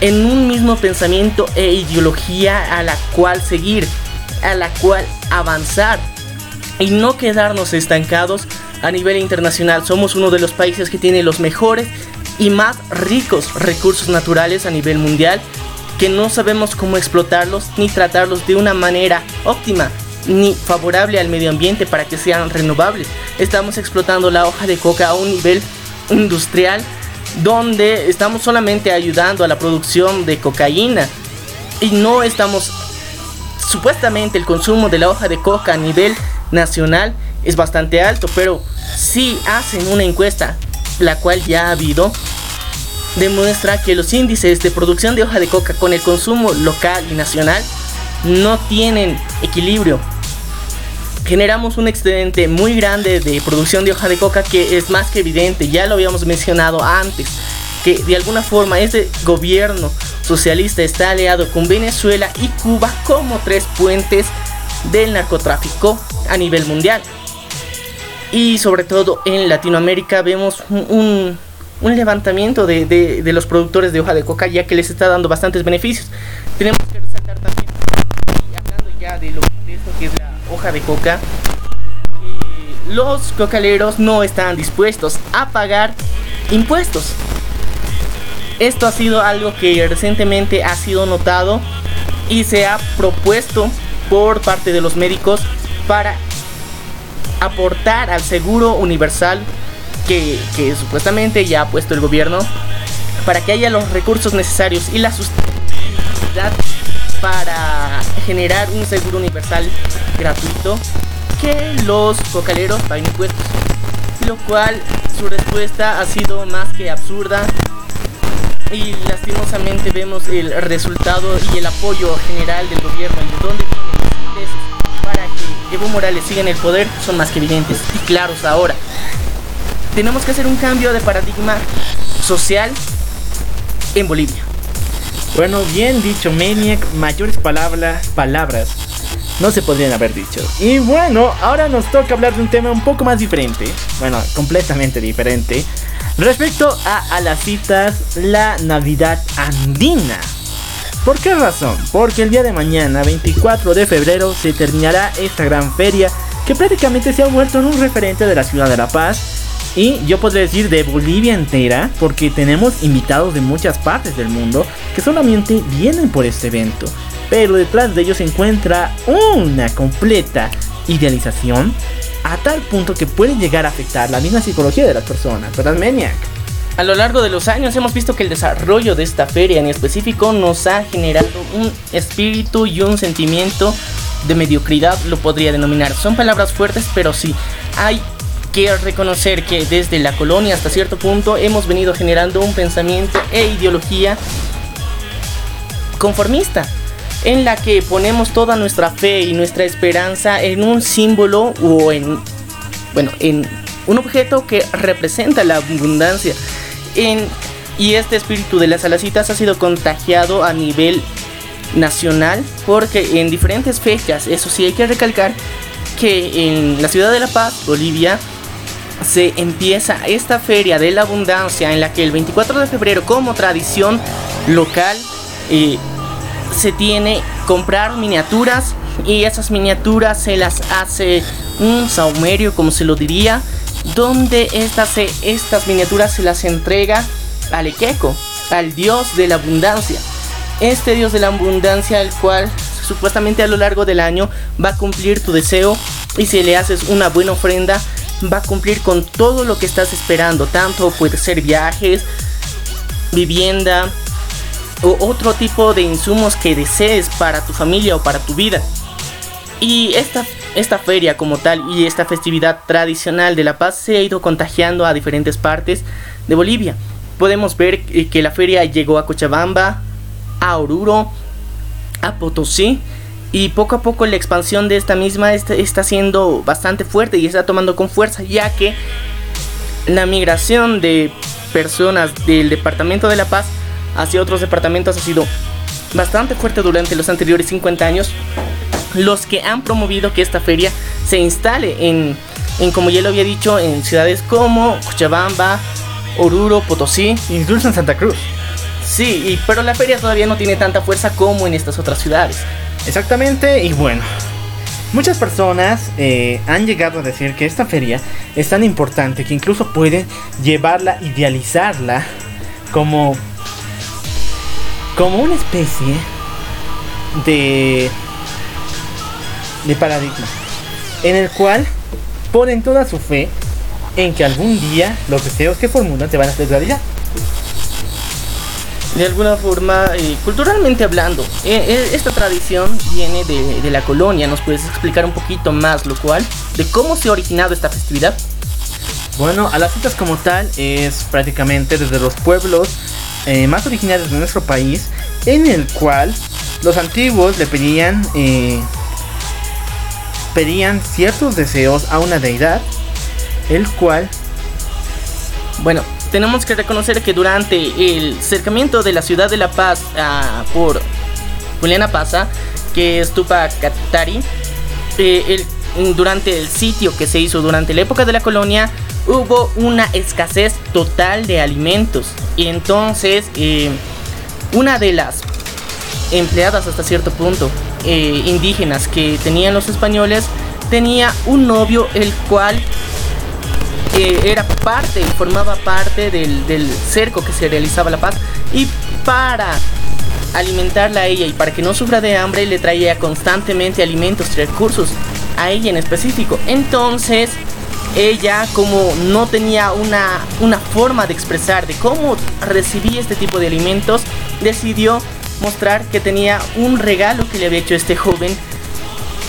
en un mismo pensamiento e ideología a la cual seguir, a la cual avanzar y no quedarnos estancados a nivel internacional. Somos uno de los países que tiene los mejores y más ricos recursos naturales a nivel mundial que no sabemos cómo explotarlos ni tratarlos de una manera óptima ni favorable al medio ambiente para que sean renovables. Estamos explotando la hoja de coca a un nivel industrial donde estamos solamente ayudando a la producción de cocaína y no estamos supuestamente el consumo de la hoja de coca a nivel nacional es bastante alto, pero si hacen una encuesta la cual ya ha habido, demuestra que los índices de producción de hoja de coca con el consumo local y nacional no tienen equilibrio. Generamos un excedente muy grande de producción de hoja de coca que es más que evidente, ya lo habíamos mencionado antes, que de alguna forma este gobierno socialista está aliado con Venezuela y Cuba como tres puentes del narcotráfico a nivel mundial y sobre todo en Latinoamérica vemos un, levantamiento de, los productores de hoja de coca ya que les está dando bastantes beneficios. Tenemos que resaltar también, hablando ya de, lo, de esto que es la hoja de coca, que los cocaleros no están dispuestos a pagar impuestos. Esto ha sido algo que recientemente ha sido notado y se ha propuesto por parte de los médicos para aportar al seguro universal que, supuestamente ya ha puesto el gobierno para que haya los recursos necesarios y la sustentabilidad para generar un seguro universal gratuito que los cocaleros paguen impuestos. Lo cual su respuesta ha sido más que absurda y lastimosamente vemos el resultado y el apoyo general del gobierno y dónde Evo Morales sigue en el poder son más que evidentes y claros ahora. Tenemos que hacer un cambio de paradigma social en Bolivia. Bueno, bien dicho, Maniac, mayores palabras, palabras no se podrían haber dicho. Y bueno, ahora nos toca hablar de un tema un poco más diferente, bueno, completamente diferente, respecto a, las citas, la Navidad andina. ¿Por qué razón? Porque el día de mañana, 24 de febrero, se terminará esta gran feria que prácticamente se ha vuelto en un referente de la ciudad de La Paz y yo podría decir de Bolivia entera, porque tenemos invitados de muchas partes del mundo que solamente vienen por este evento. Pero detrás de ellos se encuentra una completa idealización a tal punto que puede llegar a afectar la misma psicología de las personas, ¿verdad, Maniac? A lo largo de los años hemos visto que el desarrollo de esta feria en específico nos ha generado un espíritu y un sentimiento de mediocridad, lo podría denominar. Son palabras fuertes, pero sí, hay que reconocer que desde la colonia hasta cierto punto hemos venido generando un pensamiento e ideología conformista en la que ponemos toda nuestra fe y nuestra esperanza en un símbolo o en bueno, en un objeto que representa la abundancia. Y este espíritu de las alacitas ha sido contagiado a nivel nacional porque en diferentes fechas, eso sí hay que recalcar que en la ciudad de La Paz, Bolivia, se empieza esta feria de la abundancia en la que el 24 de febrero como tradición local eh, se tiene comprar miniaturas y esas miniaturas se las hace un saumerio como se lo diría donde estas, estas miniaturas se las entrega al Ekeko, al dios de la abundancia. Este dios de la abundancia el cual supuestamente a lo largo del año va a cumplir tu deseo y si le haces una buena ofrenda va a cumplir con todo lo que estás esperando, tanto puede ser viajes, vivienda o otro tipo de insumos que desees para tu familia o para tu vida. Y esta, esta feria como tal y esta festividad tradicional de La Paz se ha ido contagiando a diferentes partes de Bolivia. Podemos ver que la feria llegó a Cochabamba, a Oruro, a Potosí y poco a poco la expansión de esta misma está, siendo bastante fuerte y está tomando con fuerza ya que la migración de personas del departamento de La Paz hacia otros departamentos ha sido bastante fuerte durante los anteriores 50 años los que han promovido que esta feria se instale en, en como ya lo había dicho en ciudades como Cochabamba, Oruro, Potosí, incluso en Santa Cruz. Sí, pero la feria todavía no tiene tanta fuerza como en estas otras ciudades. Exactamente, y bueno, muchas personas eh, han llegado a decir que esta feria es tan importante que incluso pueden llevarla, idealizarla como, como una especie de, de paradigma en el cual ponen toda su fe en que algún día los deseos que formulan se van a hacer realidad de alguna forma, eh, culturalmente hablando, eh, eh, esta tradición viene de, la colonia. ¿Nos puedes explicar un poquito más, lo cual, de cómo se ha originado esta festividad? Bueno, a las citas como tal es prácticamente desde los pueblos más originarios de nuestro país, en el cual los antiguos le pedían, pedían ciertos deseos a una deidad, el cual, bueno, tenemos que reconocer que durante el cercamiento de la ciudad de La Paz ah, por Juliana Paza, que es Tupac Katari, eh, durante el sitio que se hizo durante la época de la colonia, hubo una escasez total de alimentos. Y entonces, eh, una de las empleadas hasta cierto punto eh, indígenas que tenían los españoles tenía un novio el cual era parte, formaba parte del, cerco que se realizaba La Paz y para alimentarla a ella y para que no sufra de hambre le traía constantemente alimentos y recursos a ella en específico. Entonces ella como no tenía una, una forma de expresar de cómo recibía este tipo de alimentos, decidió mostrar que tenía un regalo que le había hecho este joven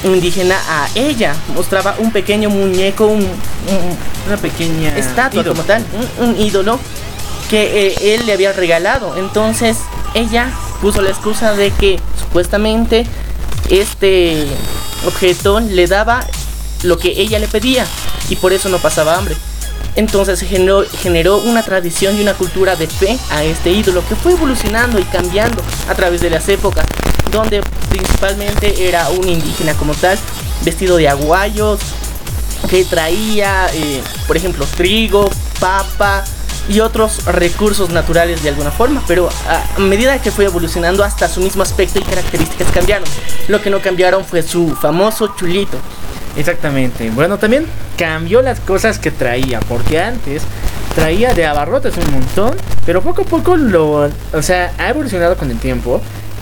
indígena a ella. Mostraba un pequeño muñeco, una pequeña estatua como tal, un, ídolo que eh, él le había regalado. Entonces ella puso la excusa de que supuestamente este objeto le daba lo que ella le pedía y por eso no pasaba hambre. Entonces se generó, generó, una tradición y una cultura de fe a este ídolo que fue evolucionando y cambiando a través de las épocas donde principalmente era un indígena como tal, vestido de aguayos, que traía, eh, por ejemplo, trigo, papa y otros recursos naturales de alguna forma, pero a medida que fue evolucionando hasta su mismo aspecto y características cambiaron. Lo que no cambiaron fue su famoso chulito. Exactamente. Bueno, también cambió las cosas que traía, porque antes traía de abarrotes un montón, pero poco a poco lo, o sea, ha evolucionado con el tiempo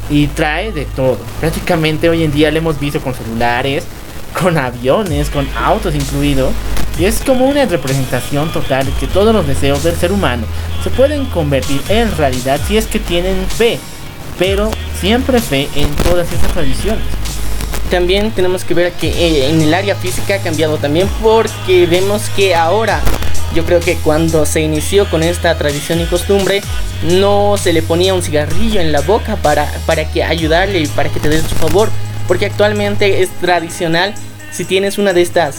y trae de todo. Prácticamente hoy en día lo hemos visto con celulares, con aviones, con autos incluido. Y es como una representación total de que todos los deseos del ser humano se pueden convertir en realidad si es que tienen fe. Pero siempre fe en todas estas tradiciones. También tenemos que ver que eh, en el área física ha cambiado también porque vemos que ahora yo creo que cuando se inició con esta tradición y costumbre, no se le ponía un cigarrillo en la boca para, para que ayudarle y para que te dé su favor. Porque actualmente es tradicional, si tienes una de estas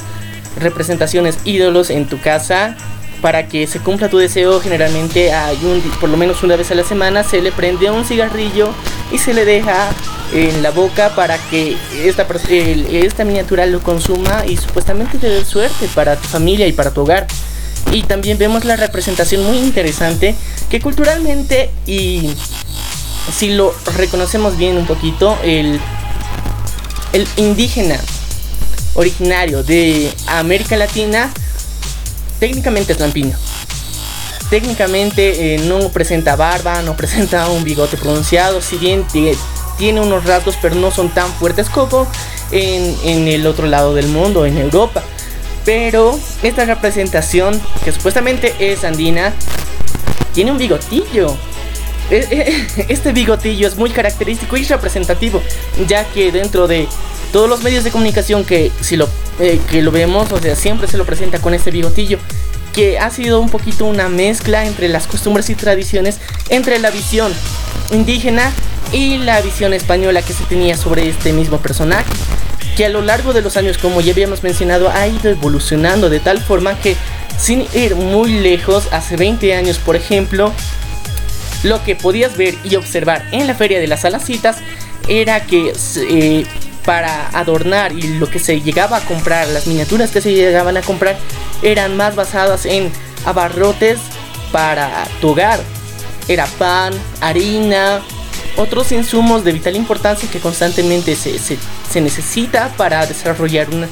representaciones ídolos en tu casa, para que se cumpla tu deseo, generalmente hay un, por lo menos una vez a la semana se le prende un cigarrillo y se le deja en la boca para que esta, esta miniatura lo consuma y supuestamente te dé suerte para tu familia y para tu hogar. Y también vemos la representación muy interesante que culturalmente y si lo reconocemos bien un poquito, el, el indígena originario de América Latina técnicamente es lampiño. Técnicamente eh, no presenta barba, no presenta un bigote pronunciado, si bien tiene unos rasgos pero no son tan fuertes como en, en el otro lado del mundo, en Europa. Pero esta representación, que supuestamente es andina, tiene un bigotillo. E, e, este bigotillo es muy característico y representativo, ya que dentro de todos los medios de comunicación que si lo, eh, que lo vemos, o sea, siempre se lo presenta con este bigotillo, que ha sido un poquito una mezcla entre las costumbres y tradiciones, entre la visión indígena y la visión española que se tenía sobre este mismo personaje que a lo largo de los años, como ya habíamos mencionado, ha ido evolucionando de tal forma que sin ir muy lejos, hace 20 años por ejemplo, lo que podías ver y observar en la feria de las alacitas era que eh, para adornar y lo que se llegaba a comprar, las miniaturas que se llegaban a comprar, eran más basadas en abarrotes para tu hogar. Era pan, harina, otros insumos de vital importancia que constantemente se, se, necesita para desarrollar una,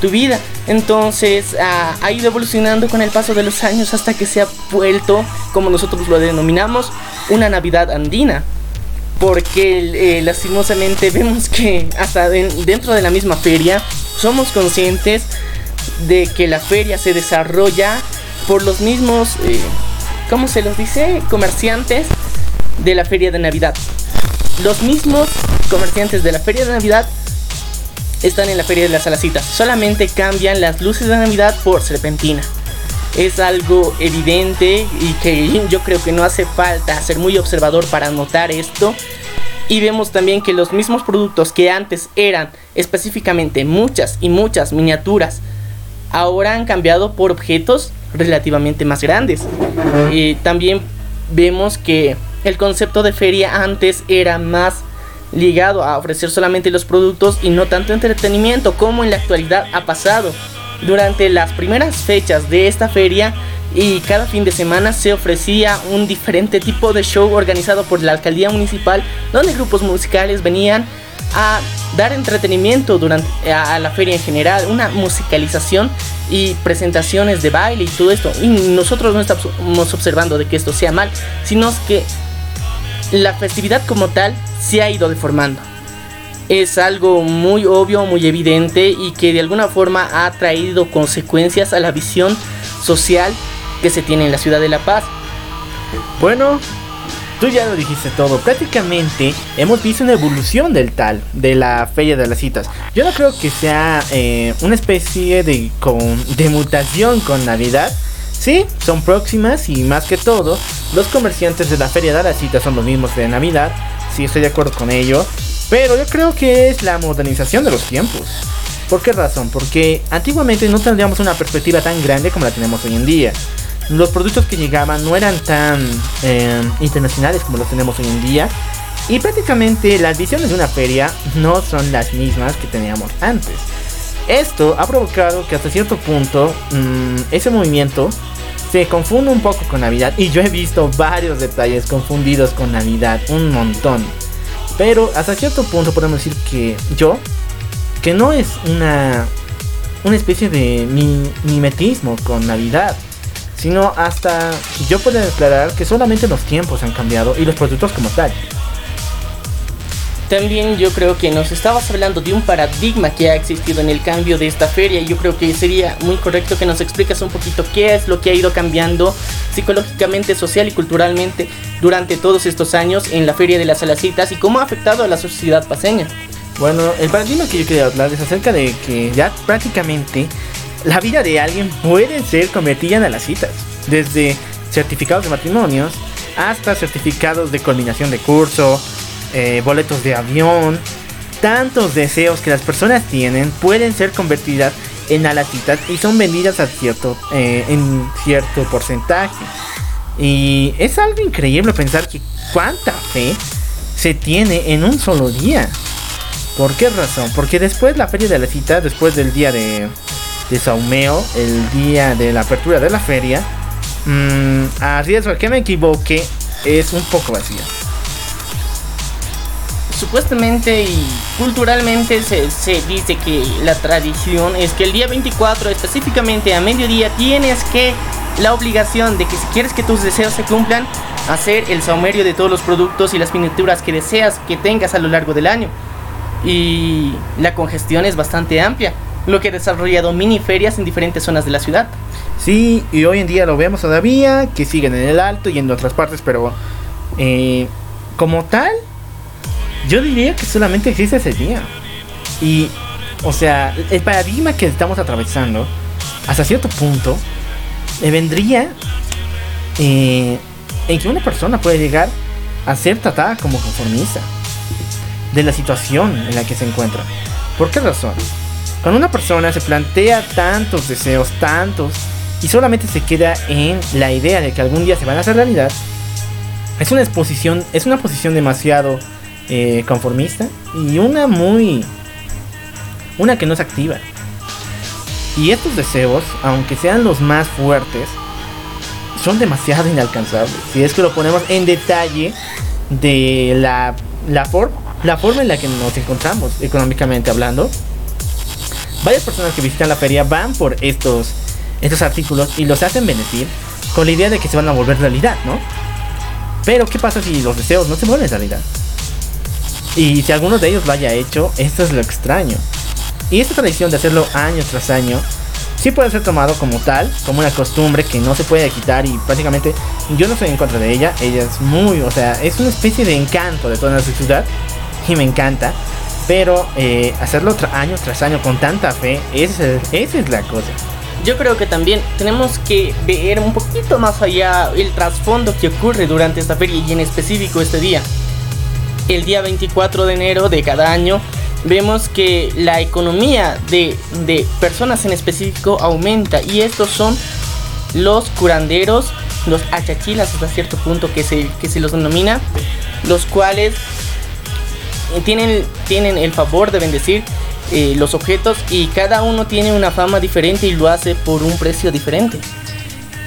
tu vida. Entonces ha ido evolucionando con el paso de los años hasta que se ha vuelto, como nosotros lo denominamos, una Navidad andina. Porque eh, lastimosamente vemos que hasta dentro de la misma feria somos conscientes de que la feria se desarrolla por los mismos, eh, ¿cómo se los dice? Comerciantes de la feria de Navidad. Los mismos comerciantes de la feria de Navidad están en la feria de las alacitas. Solamente cambian las luces de Navidad por serpentina. Es algo evidente y que yo creo que no hace falta ser muy observador para notar esto. Y vemos también que los mismos productos que antes eran específicamente muchas y muchas miniaturas, ahora han cambiado por objetos relativamente más grandes. Y también vemos que el concepto de feria antes era más ligado a ofrecer solamente los productos y no tanto entretenimiento como en la actualidad ha pasado. Durante las primeras fechas de esta feria y cada fin de semana se ofrecía un diferente tipo de show organizado por la alcaldía municipal donde grupos musicales venían a dar entretenimiento durante a, la feria en general, una musicalización y presentaciones de baile y todo esto. Y nosotros no estamos observando de que esto sea mal, sino que la festividad como tal se ha ido deformando. Es algo muy obvio, muy evidente y que de alguna forma ha traído consecuencias a la visión social que se tiene en la ciudad de La Paz. Bueno, tú ya lo dijiste todo. Prácticamente hemos visto una evolución del tal, de la Feria de las Citas. Yo no creo que sea eh, una especie de, de mutación con Navidad Sí, son próximas y más que todo, los comerciantes de la Feria de la Cita son los mismos de Navidad. Sí, estoy de acuerdo con ello. Pero yo creo que es la modernización de los tiempos. ¿Por qué razón? Porque antiguamente no tendríamos una perspectiva tan grande como la tenemos hoy en día. Los productos que llegaban no eran tan eh, internacionales como los tenemos hoy en día. Y prácticamente las visiones de una feria no son las mismas que teníamos antes. Esto ha provocado que hasta cierto punto mm, ese movimiento se confunde un poco con Navidad. Y yo he visto varios detalles confundidos con Navidad, un montón. Pero hasta cierto punto podemos decir que yo, que no es una, una especie de mimetismo con Navidad. Sino hasta yo puedo declarar que solamente los tiempos han cambiado y los productos como tal. También yo creo que nos estabas hablando de un paradigma que ha existido en el cambio de esta feria y yo creo que sería muy correcto que nos explicas un poquito qué es lo que ha ido cambiando psicológicamente, social y culturalmente durante todos estos años en la feria de las alacitas y cómo ha afectado a la sociedad paseña. Bueno, el paradigma que yo quería hablar es acerca de que ya prácticamente la vida de alguien puede ser convertida en alacitas, desde certificados de matrimonios hasta certificados de culminación de curso, eh, boletos de avión, tantos deseos que las personas tienen pueden ser convertidas en alacitas y son vendidas a cierto, eh, en cierto porcentaje. Y es algo increíble pensar que cuánta fe se tiene en un solo día. ¿Por qué razón? Porque después la feria de la cita, después del día de, de Saumeo, el día de la apertura de la feria, mmm, a que me equivoque, es un poco vacía. Supuestamente y culturalmente se, se, dice que la tradición es que el día 24, específicamente a mediodía, tienes que la obligación de que si quieres que tus deseos se cumplan, hacer el saumerio de todos los productos y las miniaturas que deseas que tengas a lo largo del año. Y la congestión es bastante amplia, lo que ha desarrollado mini ferias en diferentes zonas de la ciudad. Sí, y hoy en día lo vemos todavía, que siguen en el alto y en otras partes, pero eh, como tal, yo diría que solamente existe ese día. Y, o sea, el paradigma que estamos atravesando, hasta cierto punto, le vendría eh, en que una persona puede llegar a ser tratada como conformista de la situación en la que se encuentra. ¿Por qué razón? Cuando una persona se plantea tantos deseos, tantos, y solamente se queda en la idea de que algún día se van a hacer realidad, es una exposición, es una posición demasiado eh, conformista y una muy, una que no se activa. Y estos deseos, aunque sean los más fuertes, son demasiado inalcanzables. Si es que lo ponemos en detalle de la, la, la forma en la que nos encontramos económicamente hablando, varias personas que visitan la feria van por estos, estos artículos y los hacen bendecir con la idea de que se van a volver realidad, ¿no? Pero ¿qué pasa si los deseos no se vuelven realidad? Y si alguno de ellos lo haya hecho, esto es lo extraño. Y esta tradición de hacerlo año tras año sí puede ser tomado como tal, como una costumbre que no se puede quitar y prácticamente yo no estoy en contra de ella. Ella es muy, o sea, es una especie de encanto de toda nuestra ciudad y me encanta. Pero eh, hacerlo año tras año con tanta fe, esa es la cosa. Yo creo que también tenemos que ver un poquito más allá el trasfondo que ocurre durante esta feria y en específico este día. El día 24 de enero de cada año vemos que la economía de, personas en específico aumenta y estos son los curanderos, los achachilas hasta cierto punto que se, que se los denomina, los cuales tienen, tienen el favor de bendecir eh, los objetos y cada uno tiene una fama diferente y lo hace por un precio diferente.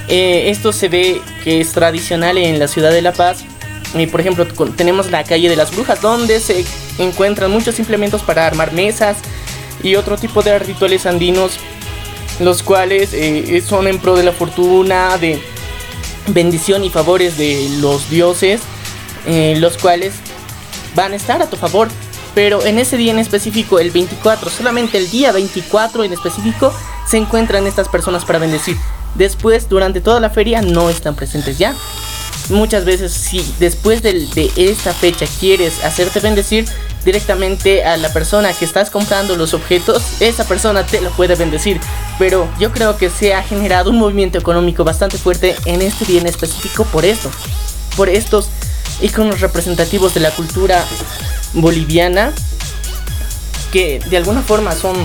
Eh, esto se ve que es tradicional en la ciudad de La Paz. Y por ejemplo, tenemos la calle de las brujas donde se encuentran muchos implementos para armar mesas y otro tipo de rituales andinos, los cuales eh, son en pro de la fortuna, de bendición y favores de los dioses, eh, los cuales van a estar a tu favor. Pero en ese día en específico, el 24, solamente el día 24 en específico, se encuentran estas personas para bendecir. Después, durante toda la feria, no están presentes ya muchas veces si después de, esta fecha quieres hacerte bendecir directamente a la persona que estás comprando los objetos, esa persona te lo puede bendecir. Pero yo creo que se ha generado un movimiento económico bastante fuerte en este día en específico por esto, por estos iconos representativos de la cultura boliviana que de alguna forma son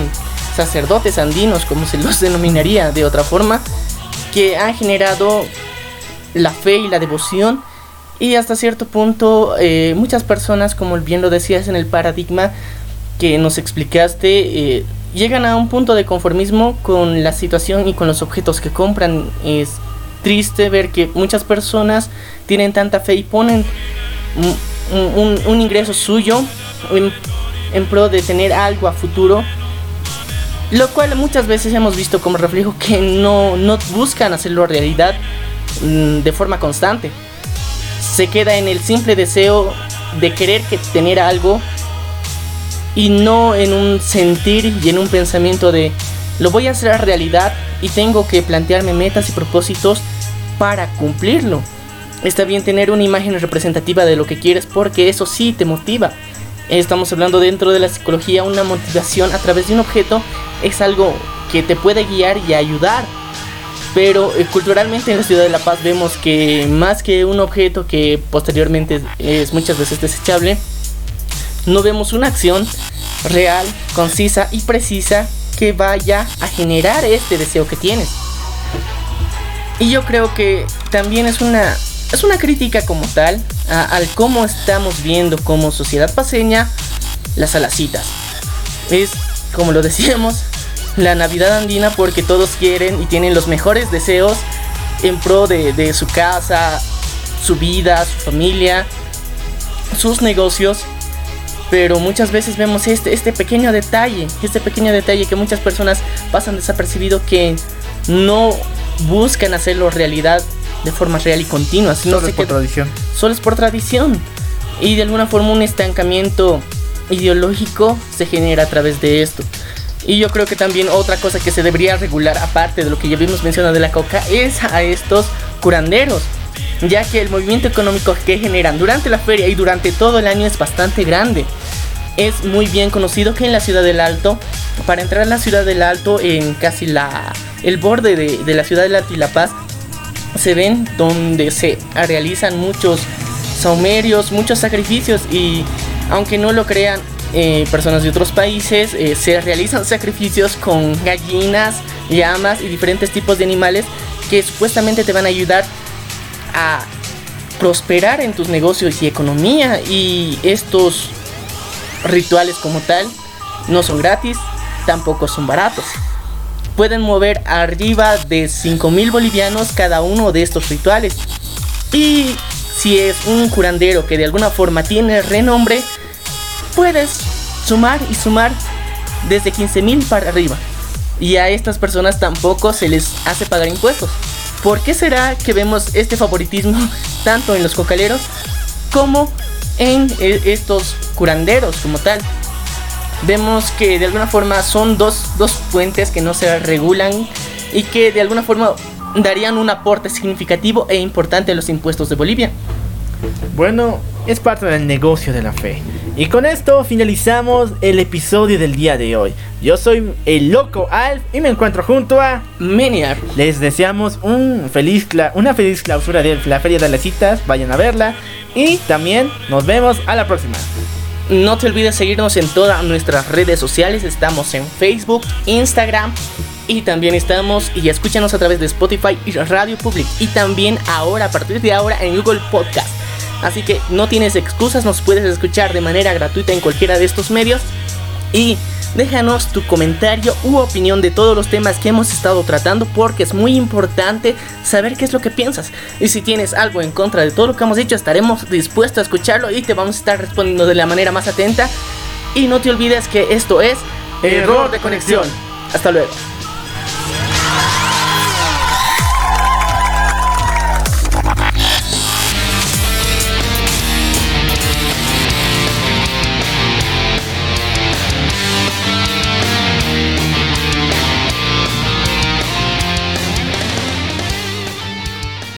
sacerdotes andinos, como se los denominaría de otra forma, que han generado la fe y la devoción. Y hasta cierto punto, eh, muchas personas, como bien lo decías en el paradigma que nos explicaste, eh, llegan a un punto de conformismo con la situación y con los objetos que compran. Es triste ver que muchas personas tienen tanta fe y ponen un, ingreso suyo en, en, pro de tener algo a futuro. Lo cual muchas veces hemos visto como reflejo que no, no buscan hacerlo realidad de forma constante. Se queda en el simple deseo de querer que tener algo y no en un sentir y en un pensamiento de lo voy a hacer realidad y tengo que plantearme metas y propósitos para cumplirlo. Está bien tener una imagen representativa de lo que quieres porque eso sí te motiva. Estamos hablando dentro de la psicología, una motivación a través de un objeto es algo que te puede guiar y ayudar pero eh, culturalmente en la ciudad de La Paz vemos que más que un objeto que posteriormente es muchas veces desechable, no vemos una acción real, concisa y precisa que vaya a generar este deseo que tienes. Y yo creo que también es una, es una crítica como tal al cómo estamos viendo como sociedad paseña las alacitas. Es, como lo decíamos, la Navidad andina porque todos quieren y tienen los mejores deseos en pro de, de su casa, su vida, su familia, sus negocios. Pero muchas veces vemos este, este pequeño detalle, este pequeño detalle que muchas personas pasan desapercibido que no buscan hacerlo realidad de forma real y continua. Sino solo es por tradición. Solo es por tradición. Y de alguna forma un estancamiento ideológico se genera a través de esto. Y yo creo que también otra cosa que se debería regular, aparte de lo que ya vimos mencionado de la coca, es a estos curanderos. Ya que el movimiento económico que generan durante la feria y durante todo el año es bastante grande. Es muy bien conocido que en la ciudad del Alto, para entrar a la ciudad del Alto, en casi la, el borde de, de la ciudad del Alto y La Paz, se ven donde se realizan muchos saumerios, muchos sacrificios y aunque no lo crean, eh, personas de otros países eh, se realizan sacrificios con gallinas, llamas y diferentes tipos de animales que supuestamente te van a ayudar a prosperar en tus negocios y economía y estos rituales como tal no son gratis, tampoco son baratos. Pueden mover arriba de 5 mil bolivianos cada uno de estos rituales. Y si es un curandero que de alguna forma tiene renombre, puedes sumar y sumar desde 15 mil para arriba. Y a estas personas tampoco se les hace pagar impuestos. ¿Por qué será que vemos este favoritismo tanto en los cocaleros como en e, estos curanderos como tal? Vemos que de alguna forma son dos, dos fuentes que no se regulan y que de alguna forma darían un aporte significativo e importante a los impuestos de Bolivia. Bueno, es parte del negocio de la fe. Y con esto finalizamos el episodio del día de hoy. Yo soy el loco Alf y me encuentro junto a Meniar. Les deseamos un feliz una feliz clausura de la Feria de las Citas. Vayan a verla. Y también nos vemos a la próxima. No te olvides seguirnos en todas nuestras redes sociales. Estamos en Facebook, Instagram y también estamos y escúchanos a través de Spotify y Radio Public. Y también ahora, a partir de ahora, en Google Podcast. Así que no tienes excusas, nos puedes escuchar de manera gratuita en cualquiera de estos medios. Y déjanos tu comentario u opinión de todos los temas que hemos estado tratando porque es muy importante saber qué es lo que piensas. Y si tienes algo en contra de todo lo que hemos dicho, estaremos dispuestos a escucharlo y te vamos a estar respondiendo de la manera más atenta. Y no te olvides que esto es Error de conexión. Hasta luego.